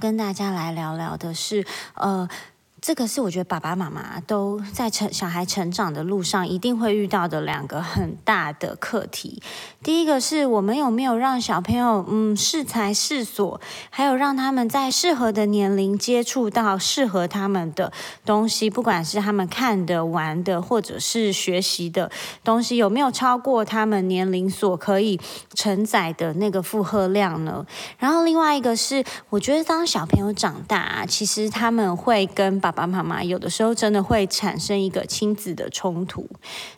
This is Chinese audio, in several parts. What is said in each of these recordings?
跟大家来聊聊的是，呃。这个是我觉得爸爸妈妈都在成小孩成长的路上一定会遇到的两个很大的课题。第一个是我们有没有让小朋友嗯适才适所，还有让他们在适合的年龄接触到适合他们的东西，不管是他们看的、玩的，或者是学习的东西，有没有超过他们年龄所可以承载的那个负荷量呢？然后另外一个是，我觉得当小朋友长大，其实他们会跟爸爸爸妈妈有的时候真的会产生一个亲子的冲突。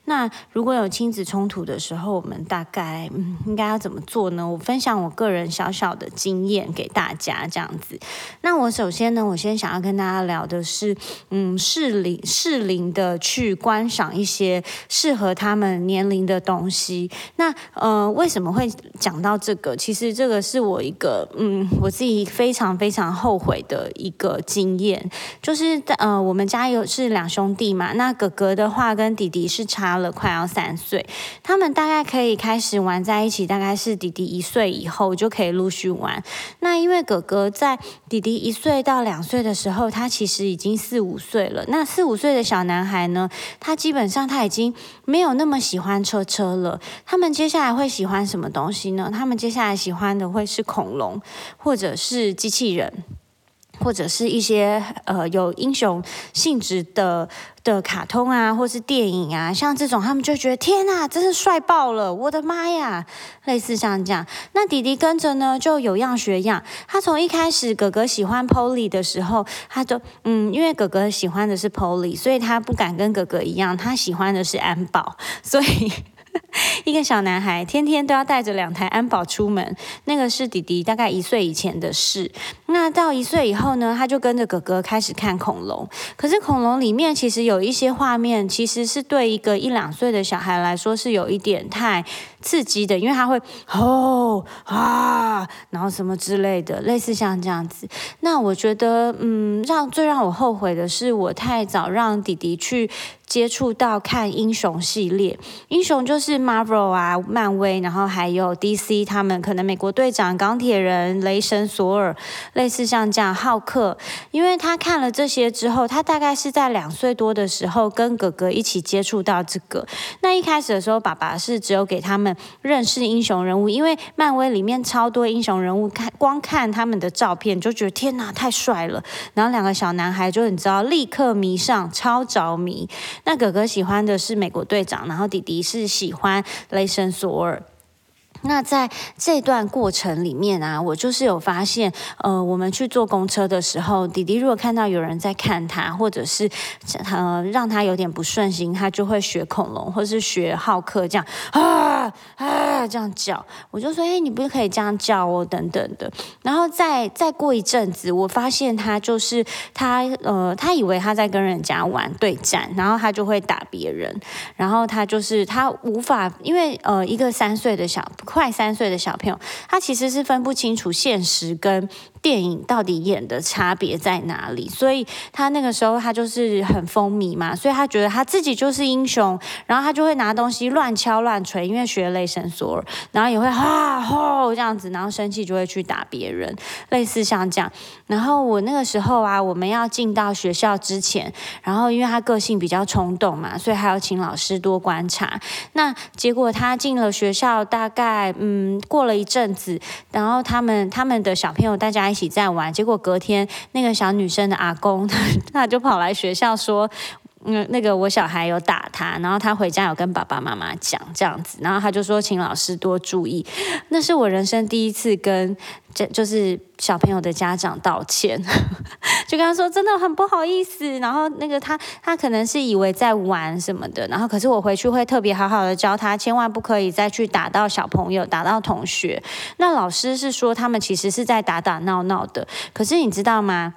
那如果有亲子冲突的时候，我们大概嗯应该要怎么做呢？我分享我个人小小的经验给大家，这样子。那我首先呢，我先想要跟大家聊的是，嗯，适龄适龄的去观赏一些适合他们年龄的东西。那呃，为什么会讲到这个？其实这个是我一个嗯我自己非常非常后悔的一个经验，就是。呃，我们家有是两兄弟嘛，那哥哥的话跟弟弟是差了快要三岁，他们大概可以开始玩在一起，大概是弟弟一岁以后就可以陆续玩。那因为哥哥在弟弟一岁到两岁的时候，他其实已经四五岁了。那四五岁的小男孩呢，他基本上他已经没有那么喜欢车车了。他们接下来会喜欢什么东西呢？他们接下来喜欢的会是恐龙，或者是机器人。或者是一些呃有英雄性质的的卡通啊，或是电影啊，像这种他们就觉得天呐，真是帅爆了！我的妈呀，类似像这样。那弟弟跟着呢，就有样学样。他从一开始哥哥喜欢 Polly 的时候，他就嗯，因为哥哥喜欢的是 Polly，所以他不敢跟哥哥一样，他喜欢的是安保，所以。一个小男孩天天都要带着两台安保出门，那个是弟弟大概一岁以前的事。那到一岁以后呢，他就跟着哥哥开始看恐龙。可是恐龙里面其实有一些画面，其实是对一个一两岁的小孩来说是有一点太刺激的，因为他会吼啊，然后什么之类的，类似像这样子。那我觉得，嗯，让最让我后悔的是，我太早让弟弟去。接触到看英雄系列，英雄就是 Marvel 啊，漫威，然后还有 DC，他们可能美国队长、钢铁人、雷神索尔，类似像这样浩克。因为他看了这些之后，他大概是在两岁多的时候跟哥哥一起接触到这个。那一开始的时候，爸爸是只有给他们认识英雄人物，因为漫威里面超多英雄人物，看光看他们的照片就觉得天哪，太帅了。然后两个小男孩就你知道，立刻迷上，超着迷。那哥哥喜欢的是美国队长，然后弟弟是喜欢雷神索尔。那在这段过程里面啊，我就是有发现，呃，我们去坐公车的时候，弟弟如果看到有人在看他，或者是呃让他有点不顺心，他就会学恐龙，或是学浩克这样啊啊这样叫。我就说，哎，你不是可以这样叫哦，等等的。然后再再过一阵子，我发现他就是他呃，他以为他在跟人家玩对战，然后他就会打别人，然后他就是他无法，因为呃一个三岁的小。快三岁的小朋友，他其实是分不清楚现实跟。电影到底演的差别在哪里？所以他那个时候他就是很风靡嘛，所以他觉得他自己就是英雄，然后他就会拿东西乱敲乱锤，因为学雷神索尔，然后也会哈吼这样子，然后生气就会去打别人，类似像这样。然后我那个时候啊，我们要进到学校之前，然后因为他个性比较冲动嘛，所以还要请老师多观察。那结果他进了学校，大概嗯过了一阵子，然后他们他们的小朋友大家。一起在玩，结果隔天那个小女生的阿公，他就跑来学校说，嗯，那个我小孩有打他，然后他回家有跟爸爸妈妈讲这样子，然后他就说请老师多注意。那是我人生第一次跟这就是小朋友的家长道歉，就跟他说真的很不好意思。然后那个他他可能是以为在玩什么的，然后可是我回去会特别好好的教他，千万不可以再去打到小朋友，打到同学。那老师是说他们其实是在打打闹闹的，可是你知道吗？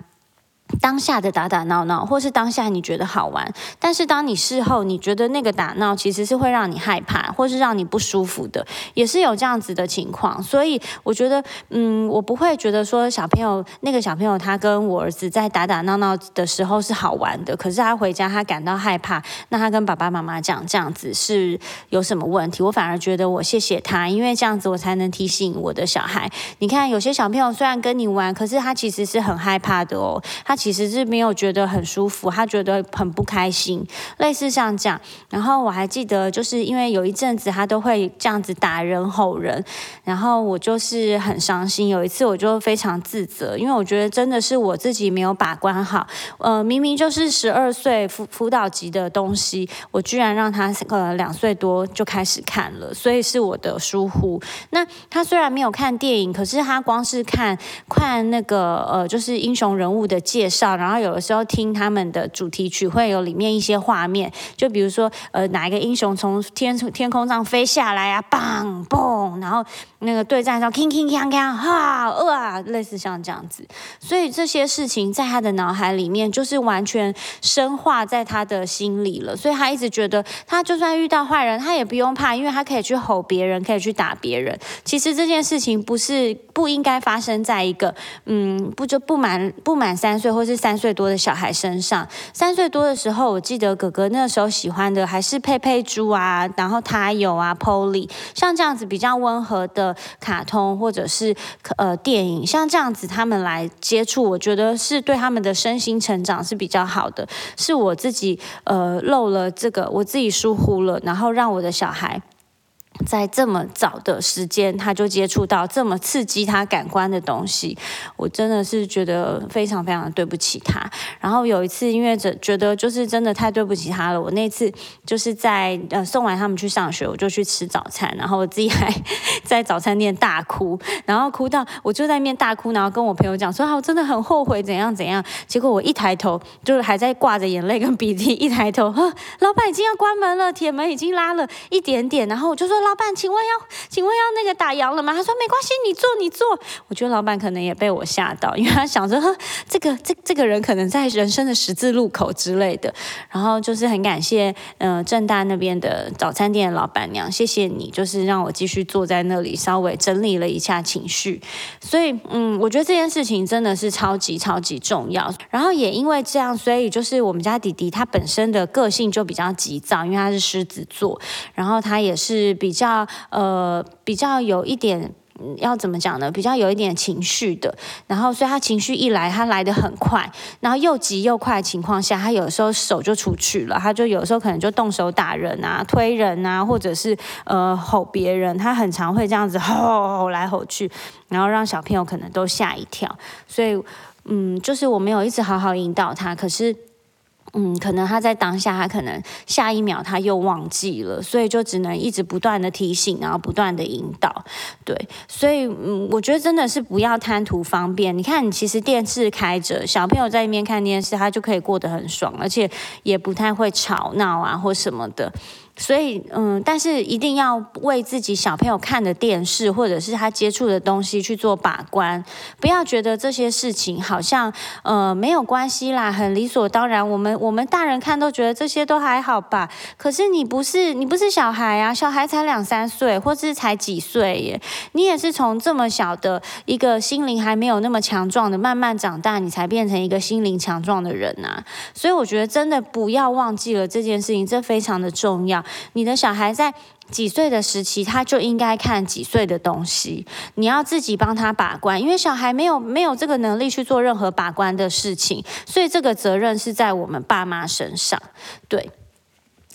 当下的打打闹闹，或是当下你觉得好玩，但是当你事后你觉得那个打闹其实是会让你害怕，或是让你不舒服的，也是有这样子的情况。所以我觉得，嗯，我不会觉得说小朋友那个小朋友他跟我儿子在打打闹闹的时候是好玩的，可是他回家他感到害怕，那他跟爸爸妈妈讲这样子是有什么问题？我反而觉得我谢谢他，因为这样子我才能提醒我的小孩。你看有些小朋友虽然跟你玩，可是他其实是很害怕的哦，他。其实是没有觉得很舒服，他觉得很不开心，类似像这样。然后我还记得，就是因为有一阵子他都会这样子打人吼人，然后我就是很伤心。有一次我就非常自责，因为我觉得真的是我自己没有把关好。呃，明明就是十二岁辅辅导级的东西，我居然让他呃两岁多就开始看了，所以是我的疏忽。那他虽然没有看电影，可是他光是看看那个呃，就是英雄人物的介介绍。然后有的时候听他们的主题曲，会有里面一些画面，就比如说呃哪一个英雄从天天空上飞下来啊，嘣嘣，然后那个对战上铿铿锵锵，哈哇，类似像这样子。所以这些事情在他的脑海里面就是完全深化在他的心里了。所以他一直觉得，他就算遇到坏人，他也不用怕，因为他可以去吼别人，可以去打别人。其实这件事情不是不应该发生在一个嗯不就不满不满三岁或。是三岁多的小孩身上。三岁多的时候，我记得哥哥那时候喜欢的还是佩佩猪啊，然后他有啊，Polly，像这样子比较温和的卡通或者是呃电影，像这样子他们来接触，我觉得是对他们的身心成长是比较好的。是我自己呃漏了这个，我自己疏忽了，然后让我的小孩。在这么早的时间，他就接触到这么刺激他感官的东西，我真的是觉得非常非常对不起他。然后有一次，因为觉觉得就是真的太对不起他了，我那次就是在呃送完他们去上学，我就去吃早餐，然后我自己还在早餐店大哭，然后哭到我就在面大哭，然后跟我朋友讲说啊，我真的很后悔怎样怎样。结果我一抬头，就是还在挂着眼泪跟鼻涕，一抬头，老板已经要关门了，铁门已经拉了一点点，然后我就说。老板，请问要，请问要那个打烊了吗？他说没关系，你坐，你坐。我觉得老板可能也被我吓到，因为他想着，这个这这个人可能在人生的十字路口之类的。然后就是很感谢，呃，正大那边的早餐店的老板娘，谢谢你，就是让我继续坐在那里，稍微整理了一下情绪。所以，嗯，我觉得这件事情真的是超级超级重要。然后也因为这样，所以就是我们家弟弟他本身的个性就比较急躁，因为他是狮子座，然后他也是比。比较呃，比较有一点要怎么讲呢？比较有一点情绪的，然后所以他情绪一来，他来的很快，然后又急又快的情况下，他有时候手就出去了，他就有时候可能就动手打人啊、推人啊，或者是呃吼别人，他很常会这样子 吼吼来吼去，然后让小朋友可能都吓一跳。所以嗯，就是我没有一直好好引导他，可是。嗯，可能他在当下，他可能下一秒他又忘记了，所以就只能一直不断的提醒，然后不断的引导。对，所以嗯，我觉得真的是不要贪图方便。你看，你其实电视开着，小朋友在一边看电视，他就可以过得很爽，而且也不太会吵闹啊或什么的。所以，嗯，但是一定要为自己小朋友看的电视或者是他接触的东西去做把关，不要觉得这些事情好像呃没有关系啦，很理所当然。我们 我们大人看都觉得这些都还好吧。可是你不是你不是小孩啊，小孩才两三岁，或是才几岁耶，你也是从这么小的一个心灵还没有那么强壮的，慢慢长大，你才变成一个心灵强壮的人呐。所以我觉得真的不要忘记了这件事情，这非常的重要。你的小孩在几岁的时期，他就应该看几岁的东西。你要自己帮他把关，因为小孩没有没有这个能力去做任何把关的事情，所以这个责任是在我们爸妈身上。对。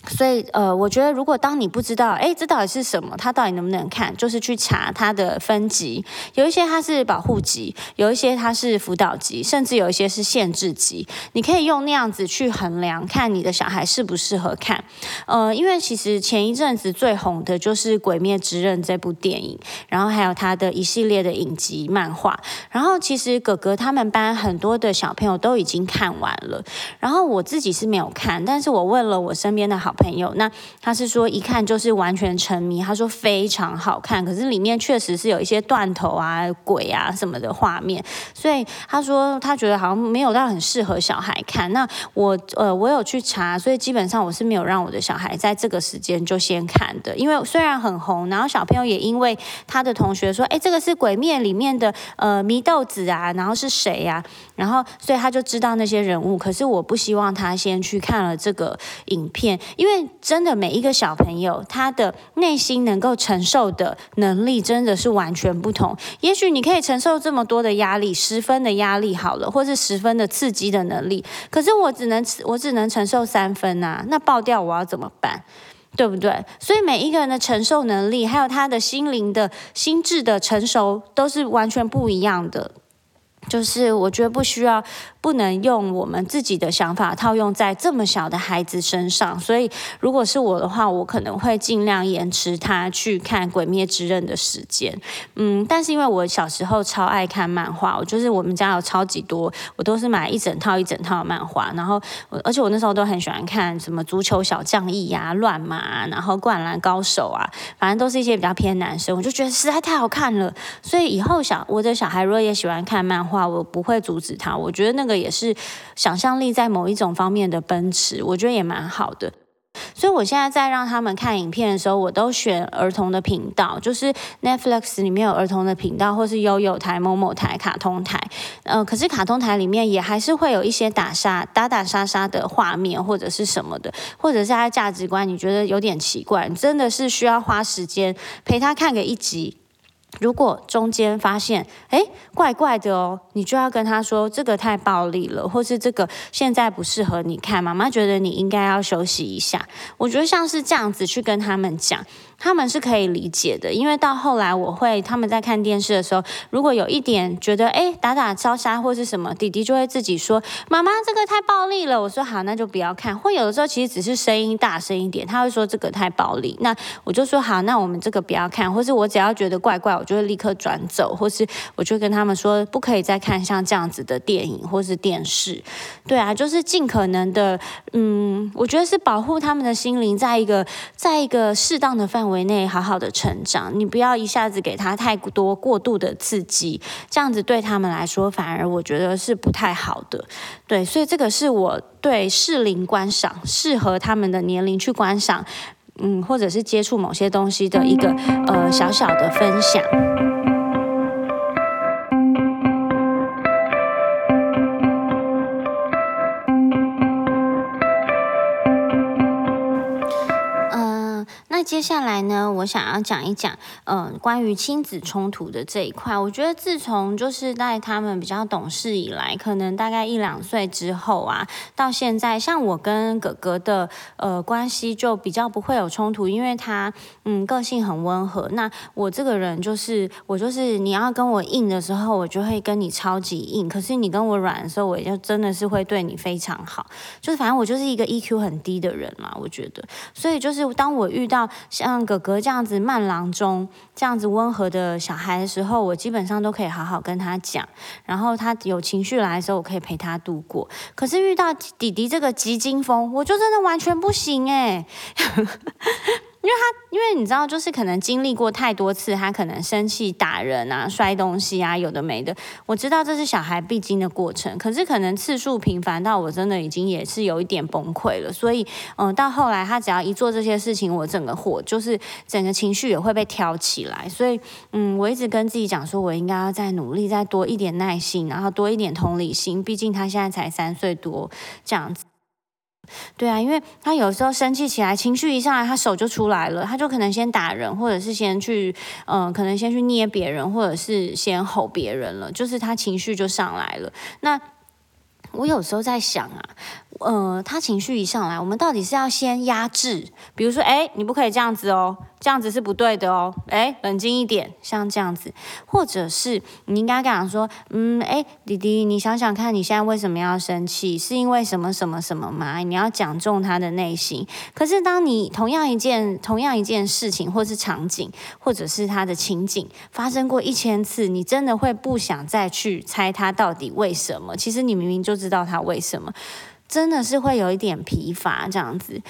所以，呃，我觉得如果当你不知道，哎，这到底是什么，它到底能不能看，就是去查它的分级。有一些它是保护级，有一些它是辅导级，甚至有一些是限制级。你可以用那样子去衡量，看你的小孩适不适合看。呃，因为其实前一阵子最红的就是《鬼灭之刃》这部电影，然后还有它的一系列的影集漫画。然后其实哥哥他们班很多的小朋友都已经看完了，然后我自己是没有看，但是我问了我身边的好。好朋友，那他是说一看就是完全沉迷，他说非常好看，可是里面确实是有一些断头啊、鬼啊什么的画面，所以他说他觉得好像没有到很适合小孩看。那我呃我有去查，所以基本上我是没有让我的小孩在这个时间就先看的，因为虽然很红，然后小朋友也因为他的同学说，哎，这个是《鬼灭》里面的呃祢豆子啊，然后是谁呀？然后所以他就知道那些人物，可是我不希望他先去看了这个影片，因为真的每一个小朋友他的内心能够承受的能力真的是完全不同。也许你可以承受这么多的压力，十分的压力好了，或是十分的刺激的能力，可是我只能我只能承受三分啊，那爆掉我要怎么办？对不对？所以每一个人的承受能力，还有他的心灵的心智的成熟，都是完全不一样的。就是我觉得不需要。不能用我们自己的想法套用在这么小的孩子身上，所以如果是我的话，我可能会尽量延迟他去看《鬼灭之刃》的时间。嗯，但是因为我小时候超爱看漫画，我就是我们家有超级多，我都是买一整套一整套的漫画，然后而且我那时候都很喜欢看什么足球小将义呀、乱马，然后灌篮高手啊，反正都是一些比较偏男生，我就觉得实在太好看了。所以以后小我的小孩如果也喜欢看漫画，我不会阻止他。我觉得那个个。也是想象力在某一种方面的奔驰，我觉得也蛮好的。所以我现在在让他们看影片的时候，我都选儿童的频道，就是 Netflix 里面有儿童的频道，或是悠悠台、某某台、卡通台。呃，可是卡通台里面也还是会有一些打杀、打打杀杀的画面，或者是什么的，或者是他的价值观，你觉得有点奇怪，真的是需要花时间陪他看个一集。如果中间发现，哎，怪怪的哦，你就要跟他说，这个太暴力了，或是这个现在不适合你看，妈妈觉得你应该要休息一下。我觉得像是这样子去跟他们讲。他们是可以理解的，因为到后来我会他们在看电视的时候，如果有一点觉得哎打打招杀或是什么，弟弟就会自己说妈妈这个太暴力了。我说好，那就不要看。或有的时候其实只是声音大声一点，他会说这个太暴力，那我就说好，那我们这个不要看。或是我只要觉得怪怪，我就会立刻转走，或是我就跟他们说不可以再看像这样子的电影或是电视。对啊，就是尽可能的，嗯，我觉得是保护他们的心灵，在一个在一个适当的范围。围内好好的成长，你不要一下子给他太多过度的刺激，这样子对他们来说反而我觉得是不太好的。对，所以这个是我对适龄观赏，适合他们的年龄去观赏，嗯，或者是接触某些东西的一个呃小小的分享。接下来呢，我想要讲一讲，嗯，关于亲子冲突的这一块。我觉得自从就是在他们比较懂事以来，可能大概一两岁之后啊，到现在，像我跟哥哥的呃关系就比较不会有冲突，因为他嗯个性很温和。那我这个人就是我就是你要跟我硬的时候，我就会跟你超级硬；可是你跟我软的时候，我就真的是会对你非常好。就是反正我就是一个 EQ 很低的人嘛，我觉得。所以就是当我遇到像哥哥这样子慢郎中这样子温和的小孩的时候，我基本上都可以好好跟他讲，然后他有情绪来的时候，我可以陪他度过。可是遇到弟弟这个急惊风，我就真的完全不行哎。因为他，因为你知道，就是可能经历过太多次，他可能生气、打人啊、摔东西啊，有的没的。我知道这是小孩必经的过程，可是可能次数频繁到我真的已经也是有一点崩溃了。所以，嗯，到后来他只要一做这些事情，我整个火就是整个情绪也会被挑起来。所以，嗯，我一直跟自己讲说，我应该要再努力，再多一点耐心，然后多一点同理心。毕竟他现在才三岁多，这样子。对啊，因为他有时候生气起来，情绪一上来，他手就出来了，他就可能先打人，或者是先去，嗯，可能先去捏别人，或者是先吼别人了，就是他情绪就上来了。那我有时候在想啊。呃，他情绪一上来，我们到底是要先压制，比如说，哎，你不可以这样子哦，这样子是不对的哦，哎，冷静一点，像这样子，或者是你应该讲说，嗯，哎，弟弟，你想想看，你现在为什么要生气？是因为什么什么什么吗？你要讲中他的内心。可是，当你同样一件同样一件事情，或是场景，或者是他的情景发生过一千次，你真的会不想再去猜他到底为什么？其实你明明就知道他为什么。真的是会有一点疲乏这样子，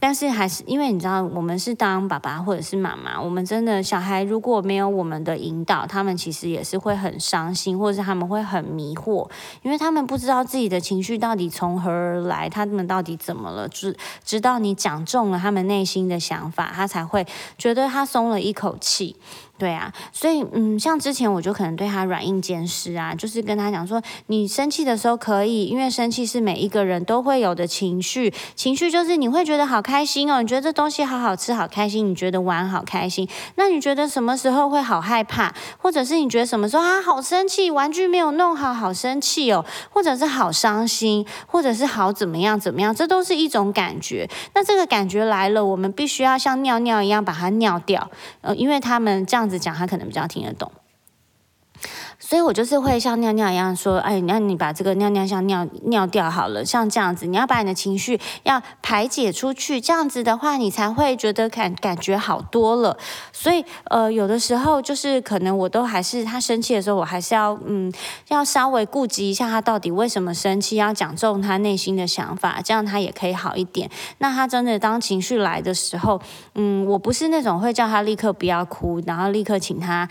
但是还是因为你知道，我们是当爸爸或者是妈妈，我们真的小孩如果没有我们的引导，他们其实也是会很伤心，或者是他们会很迷惑，因为他们不知道自己的情绪到底从何而来，他们到底怎么了，直直到你讲中了他们内心的想法，他才会觉得他松了一口气。对啊，所以嗯，像之前我就可能对他软硬兼施啊，就是跟他讲说，你生气的时候可以，因为生气是每一个人都会有的情绪，情绪就是你会觉得好开心哦，你觉得这东西好好吃，好开心，你觉得玩好开心，那你觉得什么时候会好害怕，或者是你觉得什么时候啊好生气，玩具没有弄好，好生气哦，或者是好伤心，或者是好怎么样怎么样，这都是一种感觉。那这个感觉来了，我们必须要像尿尿一样把它尿掉，呃，因为他们这样讲他可能比较听得懂，所以我就是会像尿尿一样说，哎，那你把这个尿尿像尿尿掉好了，像这样子，你要把你的情绪要排解出去，这样子的话，你才会觉得感感觉好多了。所以，呃，有的时候就是可能我都还是他生气的时候，我还是要嗯，要稍微顾及一下他到底为什么生气，要讲中他内心的想法，这样他也可以好一点。那他真的当情绪来的时候，嗯，我不是那种会叫他立刻不要哭，然后立刻请他。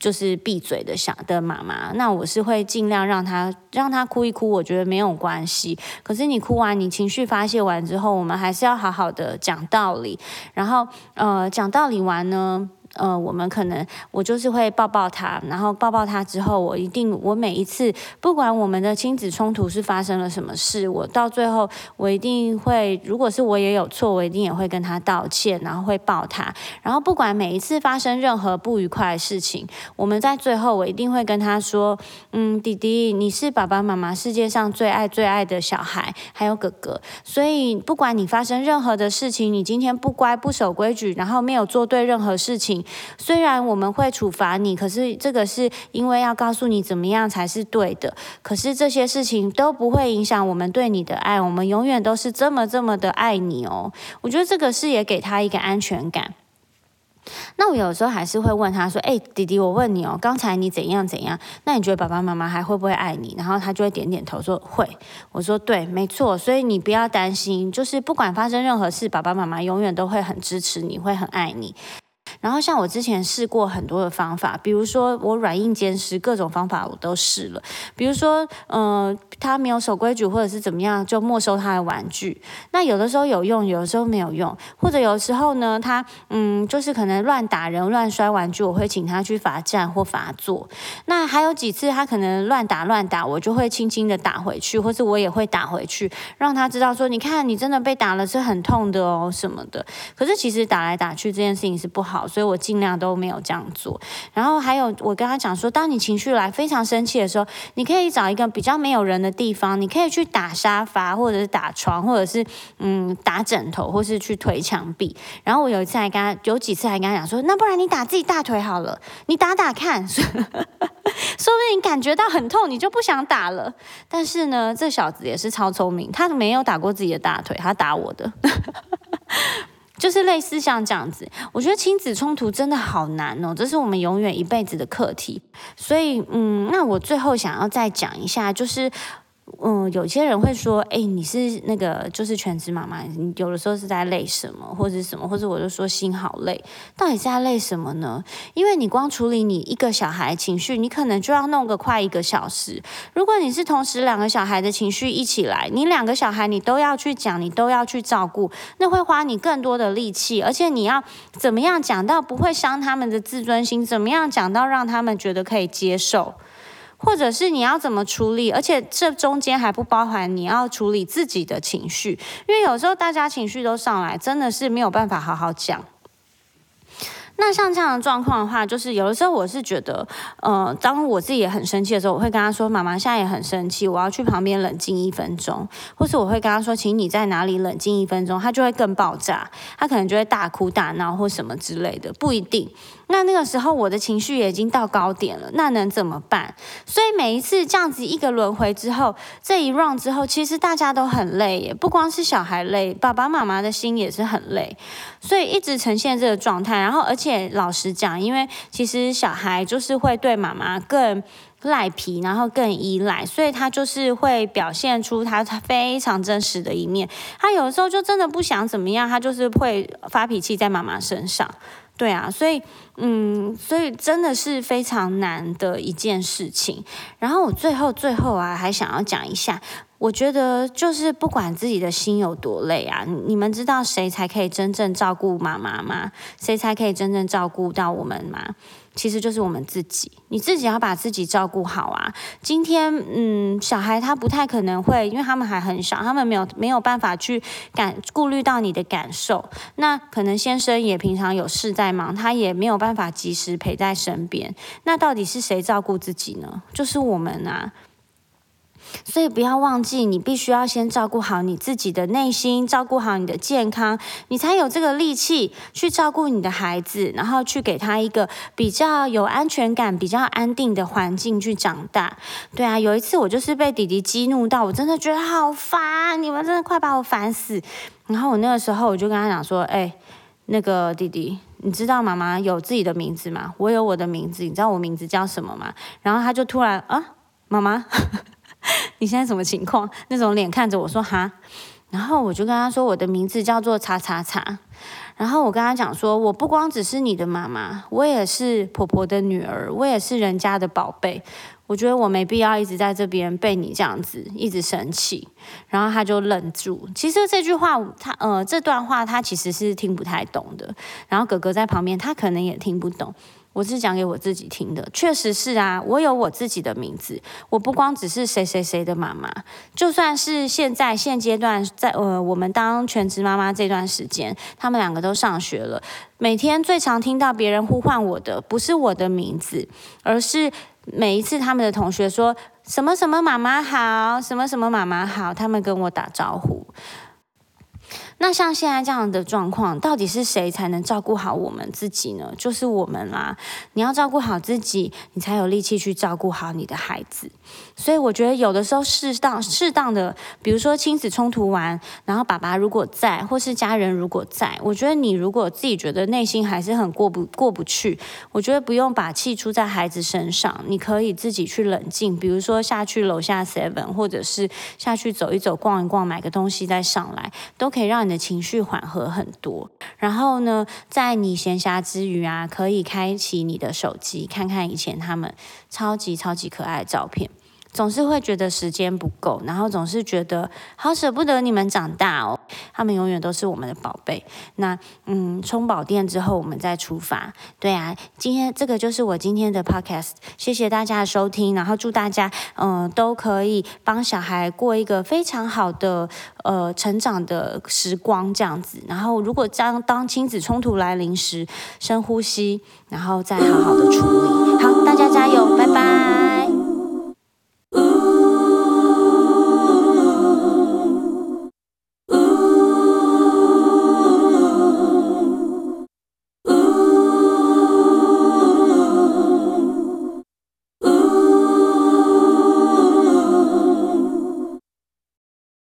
就是闭嘴的想的妈妈，那我是会尽量让他让他哭一哭，我觉得没有关系。可是你哭完，你情绪发泄完之后，我们还是要好好的讲道理。然后，呃，讲道理完呢？呃，我们可能我就是会抱抱他，然后抱抱他之后，我一定我每一次不管我们的亲子冲突是发生了什么事，我到最后我一定会，如果是我也有错，我一定也会跟他道歉，然后会抱他，然后不管每一次发生任何不愉快的事情，我们在最后我一定会跟他说，嗯，弟弟，你是爸爸妈妈世界上最爱最爱的小孩，还有哥哥，所以不管你发生任何的事情，你今天不乖不守规矩，然后没有做对任何事情。虽然我们会处罚你，可是这个是因为要告诉你怎么样才是对的。可是这些事情都不会影响我们对你的爱，我们永远都是这么这么的爱你哦。我觉得这个是也给他一个安全感。那我有时候还是会问他说：“哎，弟弟，我问你哦，刚才你怎样怎样？那你觉得爸爸妈妈还会不会爱你？”然后他就会点点头说：“会。”我说：“对，没错。所以你不要担心，就是不管发生任何事，爸爸妈妈永远都会很支持你，会很爱你。”然后像我之前试过很多的方法，比如说我软硬兼施，各种方法我都试了。比如说，嗯，他没有守规矩或者是怎么样，就没收他的玩具。那有的时候有用，有的时候没有用。或者有时候呢，他嗯，就是可能乱打人、乱摔玩具，我会请他去罚站或罚坐。那还有几次他可能乱打乱打，我就会轻轻的打回去，或是我也会打回去，让他知道说，你看你真的被打了是很痛的哦什么的。可是其实打来打去这件事情是不好。所以我尽量都没有这样做。然后还有，我跟他讲说，当你情绪来非常生气的时候，你可以找一个比较没有人的地方，你可以去打沙发，或者是打床，或者是嗯打枕头，或是去推墙壁。然后我有一次还跟他，有几次还跟他讲说，那不然你打自己大腿好了，你打打看，说不定你感觉到很痛，你就不想打了。但是呢，这小子也是超聪明，他没有打过自己的大腿，他打我的。就是类似像这样子，我觉得亲子冲突真的好难哦，这是我们永远一辈子的课题。所以，嗯，那我最后想要再讲一下，就是。嗯，有些人会说，哎，你是那个就是全职妈妈，你有的时候是在累什么，或者什么，或者我就说心好累，到底是在累什么呢？因为你光处理你一个小孩情绪，你可能就要弄个快一个小时。如果你是同时两个小孩的情绪一起来，你两个小孩你都要去讲，你都要去照顾，那会花你更多的力气，而且你要怎么样讲到不会伤他们的自尊心，怎么样讲到让他们觉得可以接受。或者是你要怎么处理，而且这中间还不包含你要处理自己的情绪，因为有时候大家情绪都上来，真的是没有办法好好讲。那像这样的状况的话，就是有的时候我是觉得，呃，当我自己也很生气的时候，我会跟他说：“妈妈现在也很生气，我要去旁边冷静一分钟。”或是我会跟他说：“请你在哪里冷静一分钟。”他就会更爆炸，他可能就会大哭大闹或什么之类的，不一定。那那个时候我的情绪也已经到高点了，那能怎么办？所以每一次这样子一个轮回之后，这一 round 之后，其实大家都很累耶，不光是小孩累，爸爸妈妈的心也是很累，所以一直呈现这个状态。然后，而且老实讲，因为其实小孩就是会对妈妈更赖皮，然后更依赖，所以他就是会表现出他非常真实的一面。他有时候就真的不想怎么样，他就是会发脾气在妈妈身上。对啊，所以嗯，所以真的是非常难的一件事情。然后我最后最后啊，还想要讲一下，我觉得就是不管自己的心有多累啊，你们知道谁才可以真正照顾妈妈吗？谁才可以真正照顾到我们吗？其实就是我们自己，你自己要把自己照顾好啊。今天，嗯，小孩他不太可能会，因为他们还很小，他们没有没有办法去感顾虑到你的感受。那可能先生也平常有事在忙，他也没有办法及时陪在身边。那到底是谁照顾自己呢？就是我们啊。所以不要忘记，你必须要先照顾好你自己的内心，照顾好你的健康，你才有这个力气去照顾你的孩子，然后去给他一个比较有安全感、比较安定的环境去长大。对啊，有一次我就是被弟弟激怒到，我真的觉得好烦，你们真的快把我烦死。然后我那个时候我就跟他讲说：“哎，那个弟弟，你知道妈妈有自己的名字吗？我有我的名字，你知道我名字叫什么吗？”然后他就突然啊，妈妈。你现在什么情况？那种脸看着我说哈，然后我就跟他说我的名字叫做叉叉叉，然后我跟他讲说，我不光只是你的妈妈，我也是婆婆的女儿，我也是人家的宝贝。我觉得我没必要一直在这边被你这样子一直生气。然后他就愣住。其实这句话他呃这段话他其实是听不太懂的。然后哥哥在旁边，他可能也听不懂。我是讲给我自己听的，确实是啊，我有我自己的名字，我不光只是谁谁谁的妈妈，就算是现在现阶段在呃我们当全职妈妈这段时间，他们两个都上学了，每天最常听到别人呼唤我的，不是我的名字，而是每一次他们的同学说什么什么妈妈好，什么什么妈妈好，他们跟我打招呼。那像现在这样的状况，到底是谁才能照顾好我们自己呢？就是我们啦。你要照顾好自己，你才有力气去照顾好你的孩子。所以我觉得有的时候适当适当的，比如说亲子冲突完，然后爸爸如果在，或是家人如果在，我觉得你如果自己觉得内心还是很过不过不去，我觉得不用把气出在孩子身上，你可以自己去冷静，比如说下去楼下 seven，或者是下去走一走、逛一逛、买个东西再上来，都可以让你的情绪缓和很多。然后呢，在你闲暇之余啊，可以开启你的手机，看看以前他们超级超级可爱的照片。总是会觉得时间不够，然后总是觉得好舍不得你们长大哦。他们永远都是我们的宝贝。那嗯，充饱电之后我们再出发。对啊，今天这个就是我今天的 podcast，谢谢大家的收听，然后祝大家嗯都可以帮小孩过一个非常好的呃成长的时光这样子。然后如果当当亲子冲突来临时，深呼吸，然后再好好的处理。好，大家加油，拜拜。